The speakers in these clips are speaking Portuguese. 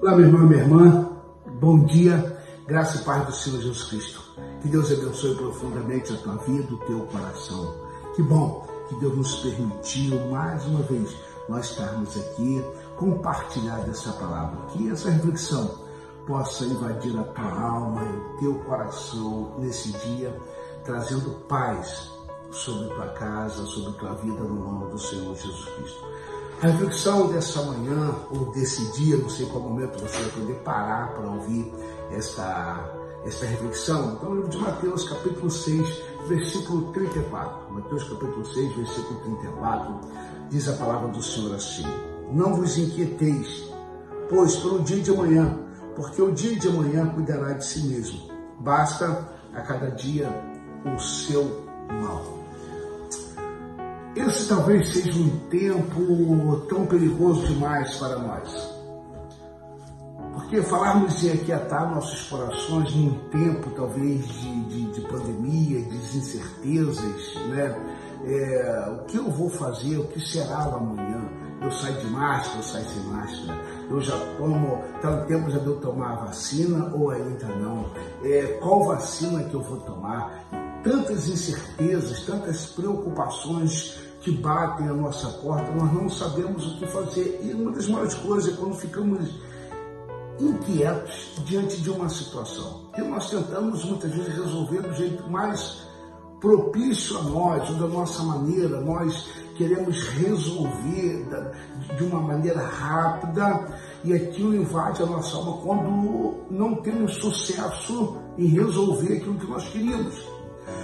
Olá, meu irmão e minha irmã, bom dia, graça e paz do Senhor Jesus Cristo. Que Deus abençoe profundamente a tua vida, o teu coração. Que bom que Deus nos permitiu mais uma vez nós estarmos aqui, compartilhar dessa palavra, que essa reflexão possa invadir a tua alma e o teu coração nesse dia, trazendo paz sobre tua casa, sobre tua vida, no nome do Senhor Jesus Cristo. A reflexão dessa manhã, ou desse dia, não sei qual momento você vai poder parar para ouvir esta, esta reflexão. Então, o livro de Mateus, capítulo 6, versículo 34. Mateus, capítulo 6, versículo 34, diz a palavra do Senhor assim: Não vos inquieteis, pois pelo dia de amanhã, porque o dia de amanhã cuidará de si mesmo. Basta a cada dia o seu mal. Esse talvez seja um tempo tão perigoso demais para nós. Porque falarmos de aquietar nossos corações num tempo talvez de, de, de pandemia, de incertezas, né? É, o que eu vou fazer, o que será amanhã? Eu saio de máscara, eu saio sem máscara, eu já tomo, está no tempo já de eu tomar a vacina ou ainda não? É, qual vacina que eu vou tomar? Tantas incertezas, tantas preocupações que batem a nossa porta, nós não sabemos o que fazer. E uma das maiores coisas é quando ficamos inquietos diante de uma situação. que nós tentamos muitas vezes resolver do jeito mais propício a nós, ou da nossa maneira, nós queremos resolver de uma maneira rápida e aquilo invade a nossa alma quando não temos sucesso em resolver aquilo que nós queríamos.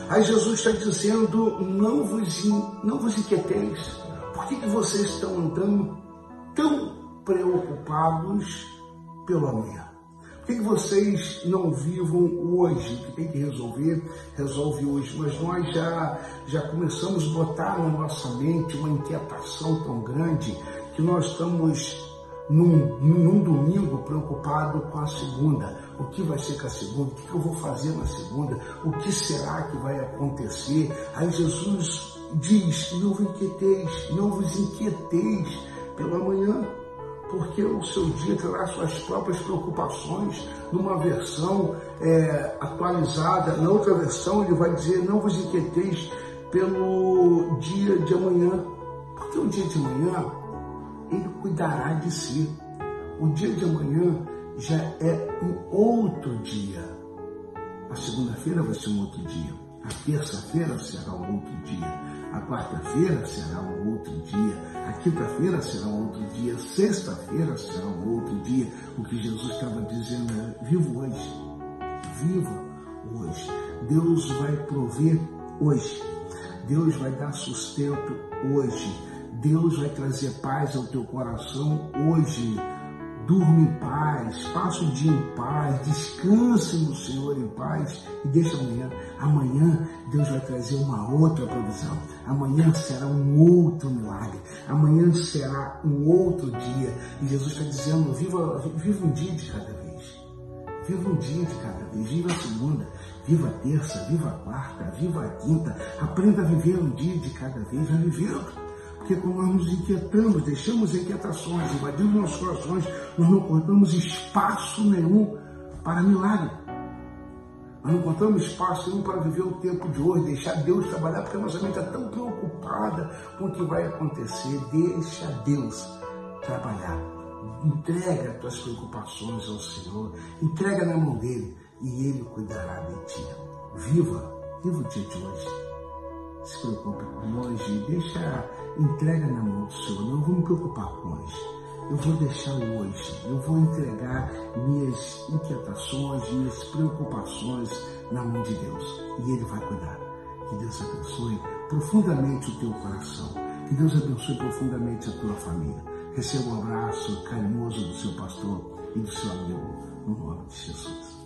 Aí Jesus está dizendo: não vos, não vos inquieteis. Por que, que vocês estão andando tão preocupados pelo amanhã? Por que, que vocês não vivam hoje? Que tem que resolver, resolve hoje. Mas nós já, já começamos a botar na nossa mente uma inquietação tão grande que nós estamos num, num, domingo preocupado com a segunda. O que vai ser com a segunda? O que eu vou fazer na segunda? O que será que vai acontecer? Aí Jesus diz: Não vos inquieteis, não vos inquieteis pelo amanhã, porque o seu dia terá suas próprias preocupações. Numa versão é, atualizada, na outra versão, ele vai dizer: Não vos inquieteis pelo dia de amanhã, porque o dia de amanhã ele cuidará de si. O dia de amanhã já é um outro dia. A segunda-feira vai ser um outro dia. A terça-feira será um outro dia. A quarta-feira será um outro dia. A quinta-feira será um outro dia. Sexta-feira será um outro dia. O que Jesus estava dizendo é: viva hoje. Viva hoje. Deus vai prover hoje. Deus vai dar sustento hoje. Deus vai trazer paz ao teu coração hoje. Durma em paz, passa o dia em paz, descanse no Senhor em paz e deixa amanhã. Amanhã Deus vai trazer uma outra provisão. Amanhã será um outro milagre. Amanhã será um outro dia. E Jesus está dizendo: viva, viva um dia de cada vez. Viva um dia de cada vez. Viva a segunda, viva a terça, viva a quarta, viva a quinta. Aprenda a viver um dia de cada vez, vai vivendo. Porque quando nós nos inquietamos, deixamos inquietações, invadimos nossos corações, nós não encontramos espaço nenhum para milagre. Nós não encontramos espaço nenhum para viver o tempo de hoje, deixar Deus trabalhar, porque a nossa mente está tão preocupada com o que vai acontecer. Deixa Deus trabalhar. Entrega as tuas preocupações ao Senhor, entrega na mão dele e ele cuidará de ti. Viva, viva o dia de hoje preocupe com hoje, deixa, entrega na mão do Senhor. Não vou me preocupar com hoje. Eu vou deixar hoje, eu vou entregar minhas inquietações, minhas preocupações na mão de Deus. E Ele vai cuidar. Que Deus abençoe profundamente o teu coração. Que Deus abençoe profundamente a tua família. Receba um abraço carinhoso do seu pastor e do seu amigo, no nome de Jesus.